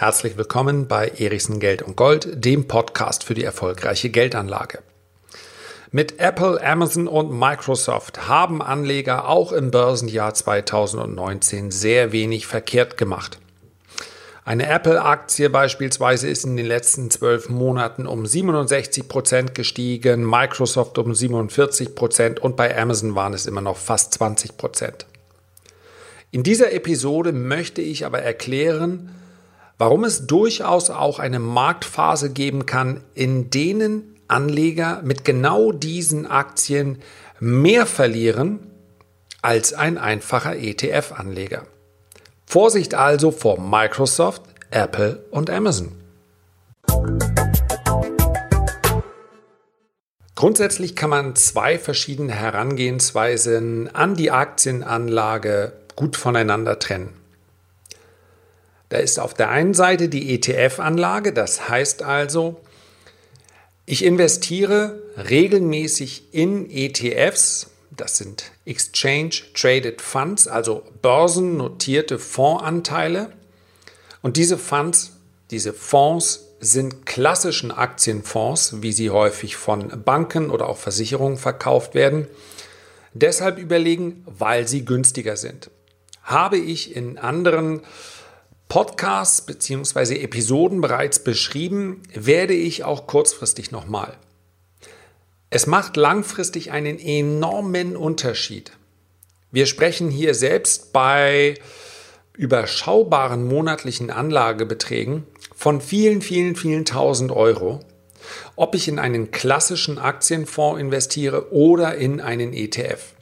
Herzlich willkommen bei Erichsen Geld und Gold, dem Podcast für die erfolgreiche Geldanlage. Mit Apple, Amazon und Microsoft haben Anleger auch im Börsenjahr 2019 sehr wenig verkehrt gemacht. Eine Apple-Aktie beispielsweise ist in den letzten zwölf Monaten um 67 Prozent gestiegen, Microsoft um 47 Prozent und bei Amazon waren es immer noch fast 20 Prozent. In dieser Episode möchte ich aber erklären, warum es durchaus auch eine Marktphase geben kann, in denen Anleger mit genau diesen Aktien mehr verlieren als ein einfacher ETF-Anleger. Vorsicht also vor Microsoft, Apple und Amazon. Grundsätzlich kann man zwei verschiedene Herangehensweisen an die Aktienanlage gut voneinander trennen. Da ist auf der einen Seite die ETF-Anlage, das heißt also, ich investiere regelmäßig in ETFs, das sind Exchange Traded Funds, also börsennotierte Fondsanteile. Und diese Funds, diese Fonds sind klassischen Aktienfonds, wie sie häufig von Banken oder auch Versicherungen verkauft werden. Deshalb überlegen, weil sie günstiger sind. Habe ich in anderen Podcasts bzw. Episoden bereits beschrieben, werde ich auch kurzfristig nochmal. Es macht langfristig einen enormen Unterschied. Wir sprechen hier selbst bei überschaubaren monatlichen Anlagebeträgen von vielen, vielen, vielen tausend Euro, ob ich in einen klassischen Aktienfonds investiere oder in einen ETF.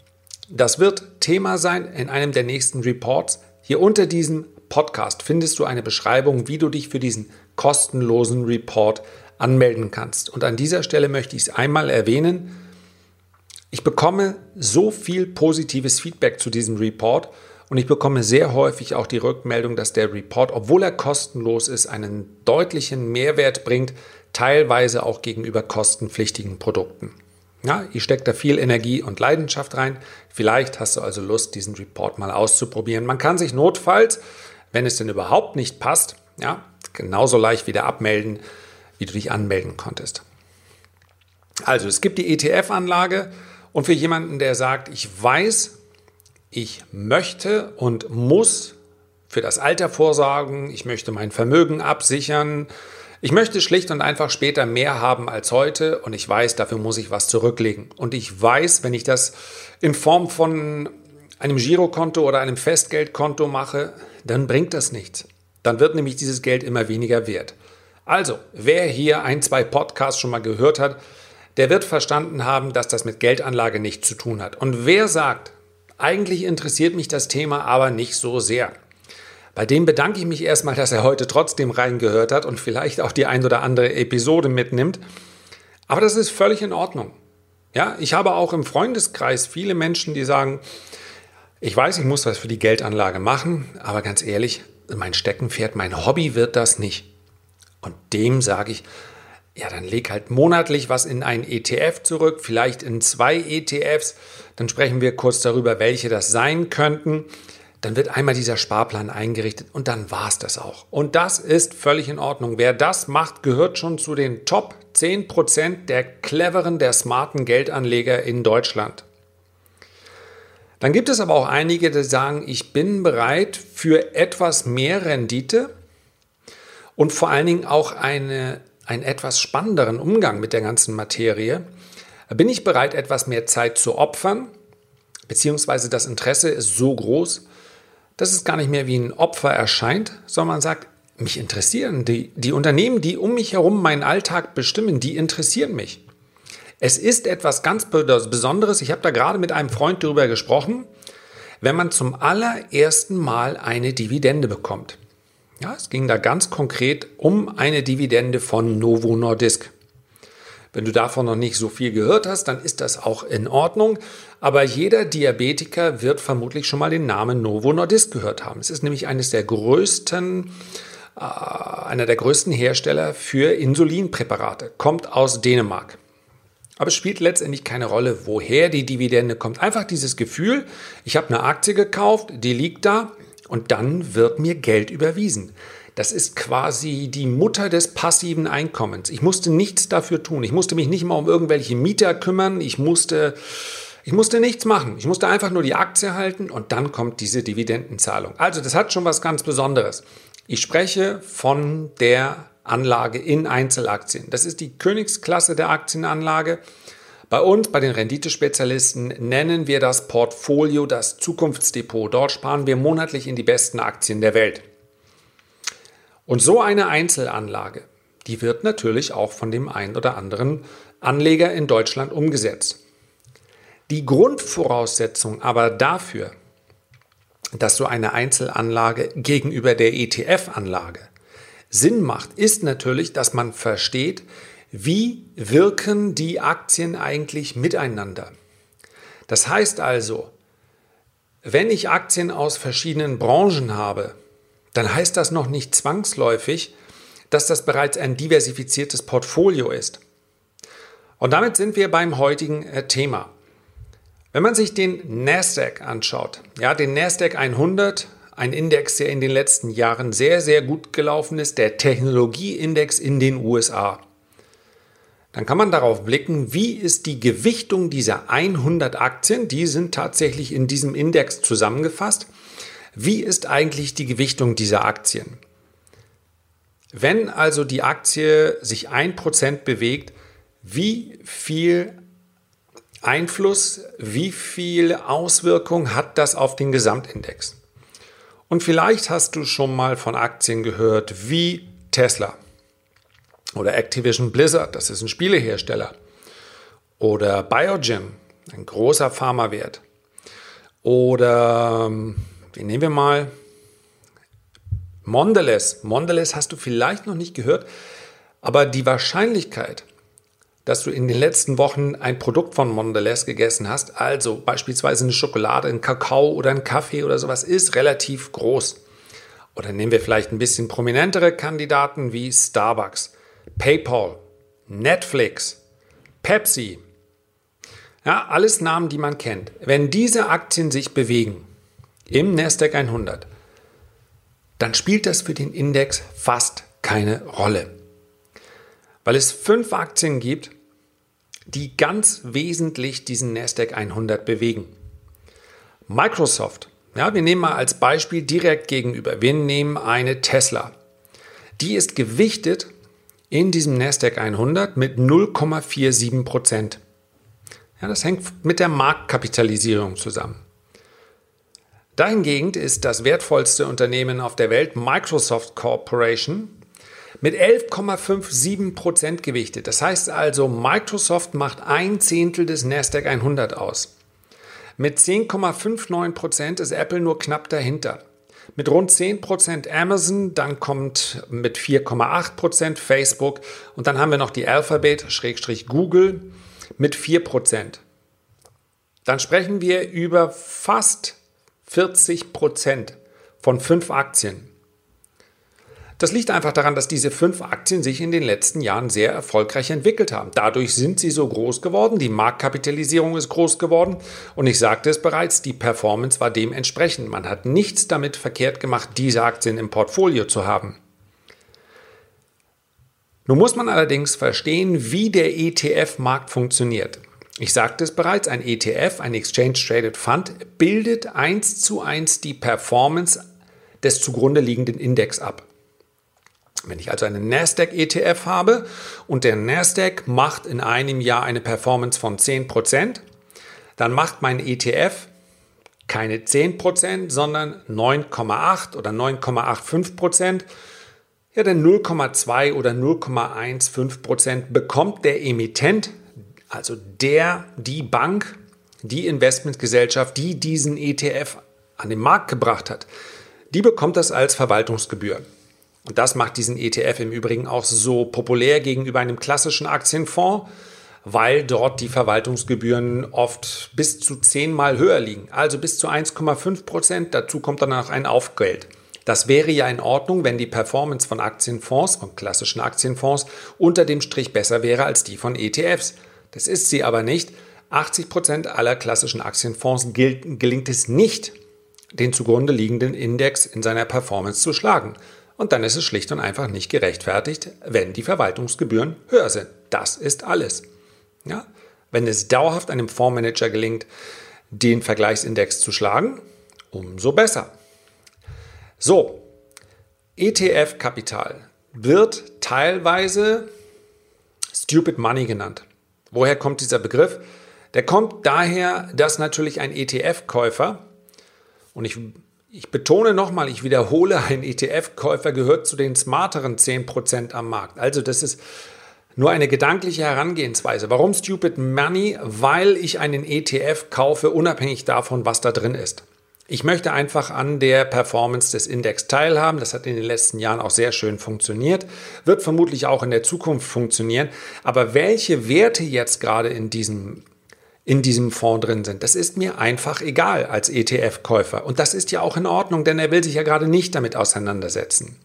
Das wird Thema sein in einem der nächsten Reports. Hier unter diesem Podcast findest du eine Beschreibung, wie du dich für diesen kostenlosen Report anmelden kannst. Und an dieser Stelle möchte ich es einmal erwähnen. Ich bekomme so viel positives Feedback zu diesem Report und ich bekomme sehr häufig auch die Rückmeldung, dass der Report, obwohl er kostenlos ist, einen deutlichen Mehrwert bringt, teilweise auch gegenüber kostenpflichtigen Produkten. Ja, ich stecke da viel Energie und Leidenschaft rein. Vielleicht hast du also Lust, diesen Report mal auszuprobieren. Man kann sich notfalls wenn es denn überhaupt nicht passt, ja, genauso leicht wieder abmelden, wie du dich anmelden konntest. Also es gibt die ETF-Anlage und für jemanden, der sagt, ich weiß, ich möchte und muss für das Alter vorsorgen, ich möchte mein Vermögen absichern, ich möchte schlicht und einfach später mehr haben als heute und ich weiß, dafür muss ich was zurücklegen. Und ich weiß, wenn ich das in Form von einem Girokonto oder einem Festgeldkonto mache, dann bringt das nichts. Dann wird nämlich dieses Geld immer weniger wert. Also, wer hier ein, zwei Podcasts schon mal gehört hat, der wird verstanden haben, dass das mit Geldanlage nichts zu tun hat. Und wer sagt, eigentlich interessiert mich das Thema aber nicht so sehr. Bei dem bedanke ich mich erstmal, dass er heute trotzdem reingehört hat und vielleicht auch die ein oder andere Episode mitnimmt. Aber das ist völlig in Ordnung. Ja, ich habe auch im Freundeskreis viele Menschen, die sagen, ich weiß, ich muss was für die Geldanlage machen, aber ganz ehrlich, mein Steckenpferd, mein Hobby wird das nicht. Und dem sage ich, ja, dann leg halt monatlich was in ein ETF zurück, vielleicht in zwei ETFs. Dann sprechen wir kurz darüber, welche das sein könnten. Dann wird einmal dieser Sparplan eingerichtet und dann war es das auch. Und das ist völlig in Ordnung. Wer das macht, gehört schon zu den Top 10% der cleveren, der smarten Geldanleger in Deutschland. Dann gibt es aber auch einige, die sagen, ich bin bereit für etwas mehr Rendite und vor allen Dingen auch eine, einen etwas spannenderen Umgang mit der ganzen Materie. Bin ich bereit, etwas mehr Zeit zu opfern, beziehungsweise das Interesse ist so groß, dass es gar nicht mehr wie ein Opfer erscheint, sondern man sagt, mich interessieren die, die Unternehmen, die um mich herum meinen Alltag bestimmen, die interessieren mich. Es ist etwas ganz Besonderes. Ich habe da gerade mit einem Freund darüber gesprochen, wenn man zum allerersten Mal eine Dividende bekommt. Ja, es ging da ganz konkret um eine Dividende von Novo Nordisk. Wenn du davon noch nicht so viel gehört hast, dann ist das auch in Ordnung. Aber jeder Diabetiker wird vermutlich schon mal den Namen Novo Nordisk gehört haben. Es ist nämlich eines der größten, äh, einer der größten Hersteller für Insulinpräparate. Kommt aus Dänemark. Aber es spielt letztendlich keine Rolle, woher die Dividende kommt. Einfach dieses Gefühl, ich habe eine Aktie gekauft, die liegt da und dann wird mir Geld überwiesen. Das ist quasi die Mutter des passiven Einkommens. Ich musste nichts dafür tun. Ich musste mich nicht mal um irgendwelche Mieter kümmern. Ich musste, ich musste nichts machen. Ich musste einfach nur die Aktie halten und dann kommt diese Dividendenzahlung. Also das hat schon was ganz Besonderes. Ich spreche von der Anlage in Einzelaktien. Das ist die Königsklasse der Aktienanlage. Bei uns, bei den Renditespezialisten, nennen wir das Portfolio das Zukunftsdepot. Dort sparen wir monatlich in die besten Aktien der Welt. Und so eine Einzelanlage, die wird natürlich auch von dem einen oder anderen Anleger in Deutschland umgesetzt. Die Grundvoraussetzung aber dafür, dass so eine Einzelanlage gegenüber der ETF-Anlage Sinn macht, ist natürlich, dass man versteht, wie wirken die Aktien eigentlich miteinander. Das heißt also, wenn ich Aktien aus verschiedenen Branchen habe, dann heißt das noch nicht zwangsläufig, dass das bereits ein diversifiziertes Portfolio ist. Und damit sind wir beim heutigen äh, Thema. Wenn man sich den Nasdaq anschaut, ja, den Nasdaq 100, ein Index, der in den letzten Jahren sehr, sehr gut gelaufen ist, der Technologieindex in den USA, dann kann man darauf blicken, wie ist die Gewichtung dieser 100 Aktien, die sind tatsächlich in diesem Index zusammengefasst, wie ist eigentlich die Gewichtung dieser Aktien? Wenn also die Aktie sich 1% bewegt, wie viel Einfluss, wie viel Auswirkung hat das auf den Gesamtindex? Und vielleicht hast du schon mal von Aktien gehört wie Tesla oder Activision Blizzard, das ist ein Spielehersteller, oder Biogen, ein großer Pharmawert, oder ähm, den nehmen wir mal Mondelez. Mondelez hast du vielleicht noch nicht gehört, aber die Wahrscheinlichkeit, dass du in den letzten Wochen ein Produkt von Mondelez gegessen hast, also beispielsweise eine Schokolade, ein Kakao oder ein Kaffee oder sowas, ist relativ groß. Oder nehmen wir vielleicht ein bisschen prominentere Kandidaten wie Starbucks, PayPal, Netflix, Pepsi. Ja, alles Namen, die man kennt. Wenn diese Aktien sich bewegen, im Nasdaq 100, dann spielt das für den Index fast keine Rolle. Weil es fünf Aktien gibt, die ganz wesentlich diesen Nasdaq 100 bewegen. Microsoft, ja, wir nehmen mal als Beispiel direkt gegenüber, wir nehmen eine Tesla. Die ist gewichtet in diesem Nasdaq 100 mit 0,47 Prozent. Ja, das hängt mit der Marktkapitalisierung zusammen. Dahingegen ist das wertvollste Unternehmen auf der Welt Microsoft Corporation mit 11,57 Prozent gewichtet. Das heißt also, Microsoft macht ein Zehntel des Nasdaq 100 aus. Mit 10,59 Prozent ist Apple nur knapp dahinter. Mit rund 10 Prozent Amazon, dann kommt mit 4,8 Prozent Facebook und dann haben wir noch die Alphabet-Google mit 4 Prozent. Dann sprechen wir über fast 40 Prozent von fünf Aktien. Das liegt einfach daran, dass diese fünf Aktien sich in den letzten Jahren sehr erfolgreich entwickelt haben. Dadurch sind sie so groß geworden, die Marktkapitalisierung ist groß geworden und ich sagte es bereits, die Performance war dementsprechend. Man hat nichts damit verkehrt gemacht, diese Aktien im Portfolio zu haben. Nun muss man allerdings verstehen, wie der ETF-Markt funktioniert. Ich sagte es bereits, ein ETF, ein Exchange Traded Fund, bildet eins zu eins die Performance des zugrunde liegenden Index ab. Wenn ich also einen Nasdaq ETF habe und der Nasdaq macht in einem Jahr eine Performance von 10%, dann macht mein ETF keine 10%, sondern 9,8 oder 9,85%. Ja, denn 0,2 oder 0,15% bekommt der Emittent also der, die Bank, die Investmentgesellschaft, die diesen ETF an den Markt gebracht hat, die bekommt das als Verwaltungsgebühr. Und das macht diesen ETF im Übrigen auch so populär gegenüber einem klassischen Aktienfonds, weil dort die Verwaltungsgebühren oft bis zu zehnmal höher liegen, also bis zu 1,5 Prozent. Dazu kommt dann noch ein Aufgeld. Das wäre ja in Ordnung, wenn die Performance von Aktienfonds, von klassischen Aktienfonds, unter dem Strich besser wäre als die von ETFs. Das ist sie aber nicht. 80 Prozent aller klassischen Aktienfonds gelingt es nicht, den zugrunde liegenden Index in seiner Performance zu schlagen. Und dann ist es schlicht und einfach nicht gerechtfertigt, wenn die Verwaltungsgebühren höher sind. Das ist alles. Ja? Wenn es dauerhaft einem Fondsmanager gelingt, den Vergleichsindex zu schlagen, umso besser. So, ETF-Kapital wird teilweise Stupid Money genannt. Woher kommt dieser Begriff? Der kommt daher, dass natürlich ein ETF-Käufer, und ich, ich betone nochmal, ich wiederhole, ein ETF-Käufer gehört zu den smarteren 10% am Markt. Also das ist nur eine gedankliche Herangehensweise. Warum Stupid Money? Weil ich einen ETF kaufe, unabhängig davon, was da drin ist. Ich möchte einfach an der Performance des Index teilhaben. Das hat in den letzten Jahren auch sehr schön funktioniert, wird vermutlich auch in der Zukunft funktionieren. Aber welche Werte jetzt gerade in diesem in diesem Fonds drin sind. Das ist mir einfach egal als ETF-Käufer. Und das ist ja auch in Ordnung, denn er will sich ja gerade nicht damit auseinandersetzen.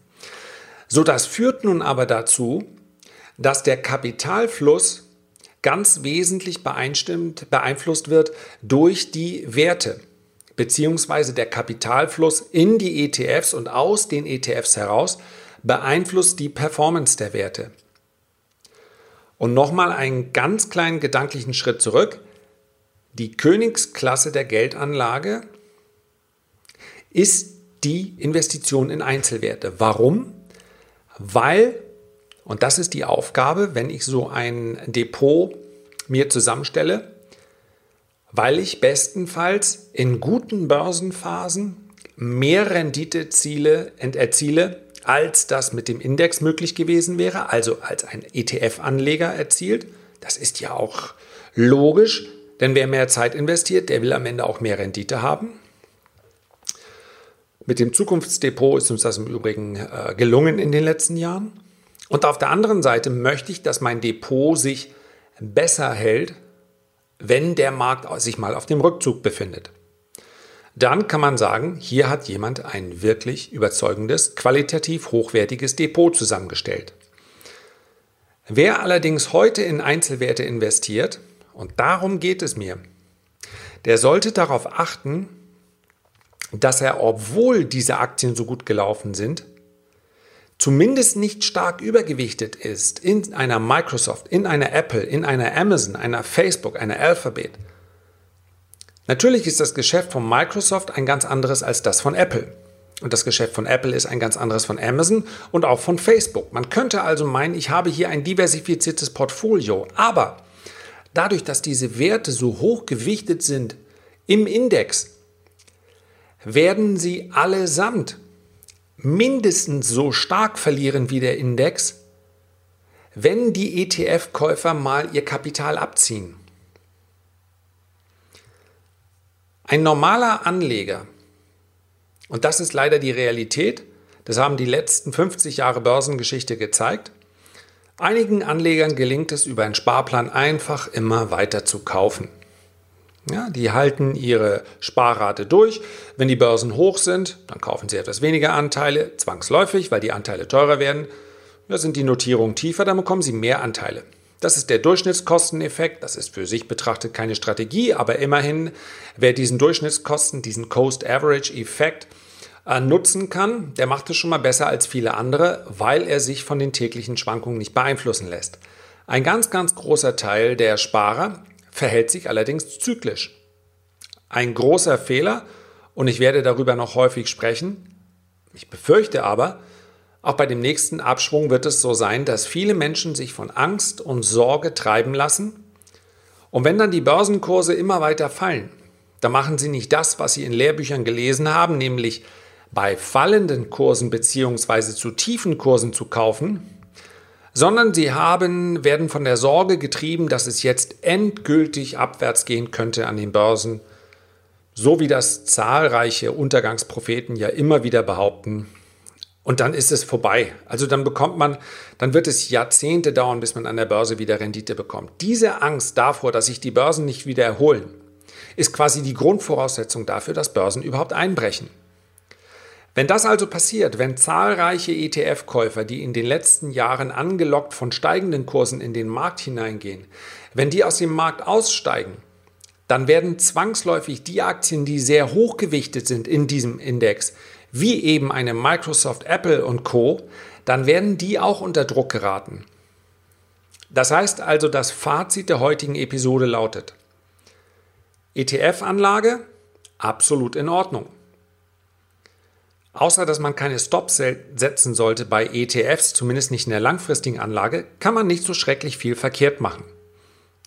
So, das führt nun aber dazu, dass der Kapitalfluss ganz wesentlich beeinflusst wird durch die Werte, beziehungsweise der Kapitalfluss in die ETFs und aus den ETFs heraus beeinflusst die Performance der Werte. Und nochmal einen ganz kleinen gedanklichen Schritt zurück. Die Königsklasse der Geldanlage ist die Investition in Einzelwerte. Warum? Weil und das ist die Aufgabe, wenn ich so ein Depot mir zusammenstelle, weil ich bestenfalls in guten Börsenphasen mehr Renditeziele erziele, als das mit dem Index möglich gewesen wäre, also als ein ETF-Anleger erzielt. Das ist ja auch logisch, denn wer mehr Zeit investiert, der will am Ende auch mehr Rendite haben. Mit dem Zukunftsdepot ist uns das im Übrigen äh, gelungen in den letzten Jahren. Und auf der anderen Seite möchte ich, dass mein Depot sich besser hält, wenn der Markt sich mal auf dem Rückzug befindet. Dann kann man sagen, hier hat jemand ein wirklich überzeugendes, qualitativ hochwertiges Depot zusammengestellt. Wer allerdings heute in Einzelwerte investiert, und darum geht es mir, der sollte darauf achten, dass er, obwohl diese Aktien so gut gelaufen sind, zumindest nicht stark übergewichtet ist in einer Microsoft, in einer Apple, in einer Amazon, einer Facebook, einer Alphabet. Natürlich ist das Geschäft von Microsoft ein ganz anderes als das von Apple. Und das Geschäft von Apple ist ein ganz anderes von Amazon und auch von Facebook. Man könnte also meinen, ich habe hier ein diversifiziertes Portfolio. Aber dadurch, dass diese Werte so hoch gewichtet sind im Index, werden sie allesamt mindestens so stark verlieren wie der Index, wenn die ETF-Käufer mal ihr Kapital abziehen. Ein normaler Anleger, und das ist leider die Realität, das haben die letzten 50 Jahre Börsengeschichte gezeigt, einigen Anlegern gelingt es über einen Sparplan einfach immer weiter zu kaufen. Ja, die halten ihre Sparrate durch. Wenn die Börsen hoch sind, dann kaufen sie etwas weniger Anteile, zwangsläufig, weil die Anteile teurer werden. Ja, sind die Notierungen tiefer, dann bekommen sie mehr Anteile. Das ist der Durchschnittskosteneffekt. Das ist für sich betrachtet keine Strategie, aber immerhin, wer diesen Durchschnittskosten, diesen Coast Average Effekt äh, nutzen kann, der macht es schon mal besser als viele andere, weil er sich von den täglichen Schwankungen nicht beeinflussen lässt. Ein ganz, ganz großer Teil der Sparer verhält sich allerdings zyklisch. Ein großer Fehler, und ich werde darüber noch häufig sprechen, ich befürchte aber, auch bei dem nächsten Abschwung wird es so sein, dass viele Menschen sich von Angst und Sorge treiben lassen. Und wenn dann die Börsenkurse immer weiter fallen, dann machen sie nicht das, was sie in Lehrbüchern gelesen haben, nämlich bei fallenden Kursen bzw. zu tiefen Kursen zu kaufen, sondern sie haben, werden von der Sorge getrieben, dass es jetzt endgültig abwärts gehen könnte an den Börsen, so wie das zahlreiche Untergangspropheten ja immer wieder behaupten. Und dann ist es vorbei. Also dann bekommt man, dann wird es Jahrzehnte dauern, bis man an der Börse wieder Rendite bekommt. Diese Angst davor, dass sich die Börsen nicht wieder erholen, ist quasi die Grundvoraussetzung dafür, dass Börsen überhaupt einbrechen. Wenn das also passiert, wenn zahlreiche ETF-Käufer, die in den letzten Jahren angelockt von steigenden Kursen in den Markt hineingehen, wenn die aus dem Markt aussteigen, dann werden zwangsläufig die Aktien, die sehr hochgewichtet sind in diesem Index, wie eben eine Microsoft, Apple und Co., dann werden die auch unter Druck geraten. Das heißt also, das Fazit der heutigen Episode lautet, ETF-Anlage absolut in Ordnung. Außer dass man keine Stops setzen sollte bei ETFs, zumindest nicht in der langfristigen Anlage, kann man nicht so schrecklich viel verkehrt machen.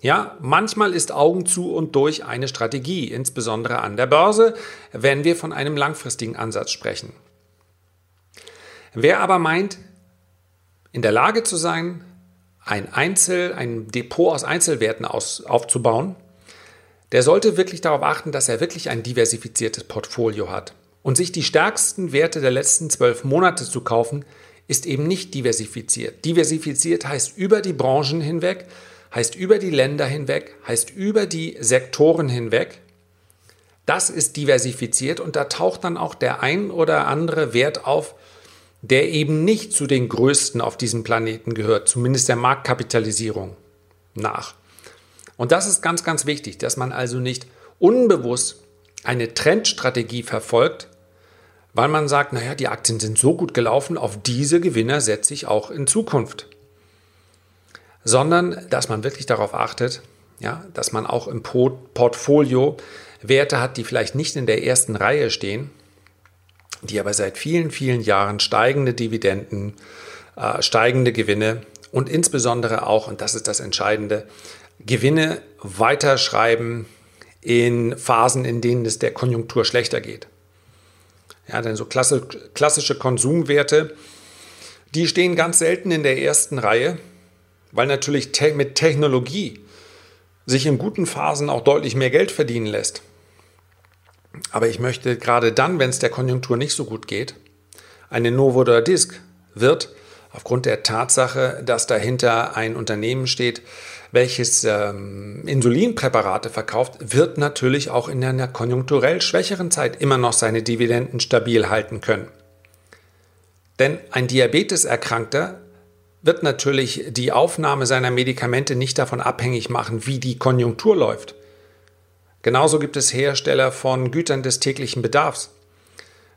Ja, manchmal ist Augen zu und durch eine Strategie, insbesondere an der Börse, wenn wir von einem langfristigen Ansatz sprechen. Wer aber meint, in der Lage zu sein, ein Einzel, ein Depot aus Einzelwerten aus, aufzubauen, der sollte wirklich darauf achten, dass er wirklich ein diversifiziertes Portfolio hat. Und sich die stärksten Werte der letzten zwölf Monate zu kaufen, ist eben nicht diversifiziert. Diversifiziert heißt über die Branchen hinweg, heißt über die Länder hinweg, heißt über die Sektoren hinweg. Das ist diversifiziert und da taucht dann auch der ein oder andere Wert auf, der eben nicht zu den größten auf diesem Planeten gehört, zumindest der Marktkapitalisierung nach. Und das ist ganz, ganz wichtig, dass man also nicht unbewusst eine Trendstrategie verfolgt, weil man sagt, naja, die Aktien sind so gut gelaufen, auf diese Gewinner setze ich auch in Zukunft. Sondern, dass man wirklich darauf achtet, ja, dass man auch im Portfolio Werte hat, die vielleicht nicht in der ersten Reihe stehen, die aber seit vielen, vielen Jahren steigende Dividenden, äh, steigende Gewinne und insbesondere auch, und das ist das Entscheidende, Gewinne weiterschreiben in Phasen, in denen es der Konjunktur schlechter geht. Ja, denn so klassische Konsumwerte, die stehen ganz selten in der ersten Reihe, weil natürlich mit Technologie sich in guten Phasen auch deutlich mehr Geld verdienen lässt. Aber ich möchte gerade dann, wenn es der Konjunktur nicht so gut geht, eine Novo Nordisk wird aufgrund der Tatsache, dass dahinter ein Unternehmen steht, welches ähm, Insulinpräparate verkauft, wird natürlich auch in einer konjunkturell schwächeren Zeit immer noch seine Dividenden stabil halten können. Denn ein Diabeteserkrankter wird natürlich die Aufnahme seiner Medikamente nicht davon abhängig machen, wie die Konjunktur läuft. Genauso gibt es Hersteller von Gütern des täglichen Bedarfs.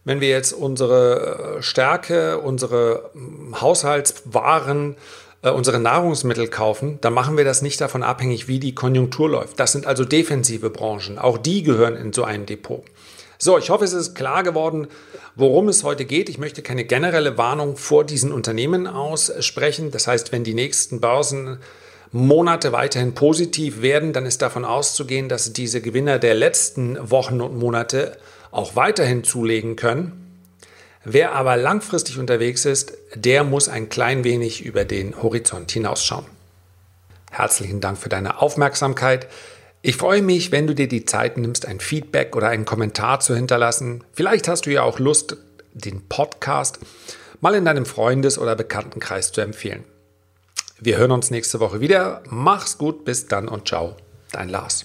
Wenn wir jetzt unsere äh, Stärke, unsere hm, Haushaltswaren äh, unsere Nahrungsmittel kaufen, dann machen wir das nicht davon abhängig, wie die Konjunktur läuft. Das sind also defensive Branchen. Auch die gehören in so ein Depot. So, ich hoffe, es ist klar geworden, worum es heute geht. Ich möchte keine generelle Warnung vor diesen Unternehmen aussprechen. Das heißt, wenn die nächsten Börsenmonate weiterhin positiv werden, dann ist davon auszugehen, dass diese Gewinner der letzten Wochen und Monate auch weiterhin zulegen können. Wer aber langfristig unterwegs ist, der muss ein klein wenig über den Horizont hinausschauen. Herzlichen Dank für deine Aufmerksamkeit. Ich freue mich, wenn du dir die Zeit nimmst, ein Feedback oder einen Kommentar zu hinterlassen. Vielleicht hast du ja auch Lust, den Podcast mal in deinem Freundes- oder Bekanntenkreis zu empfehlen. Wir hören uns nächste Woche wieder. Mach's gut, bis dann und ciao. Dein Lars.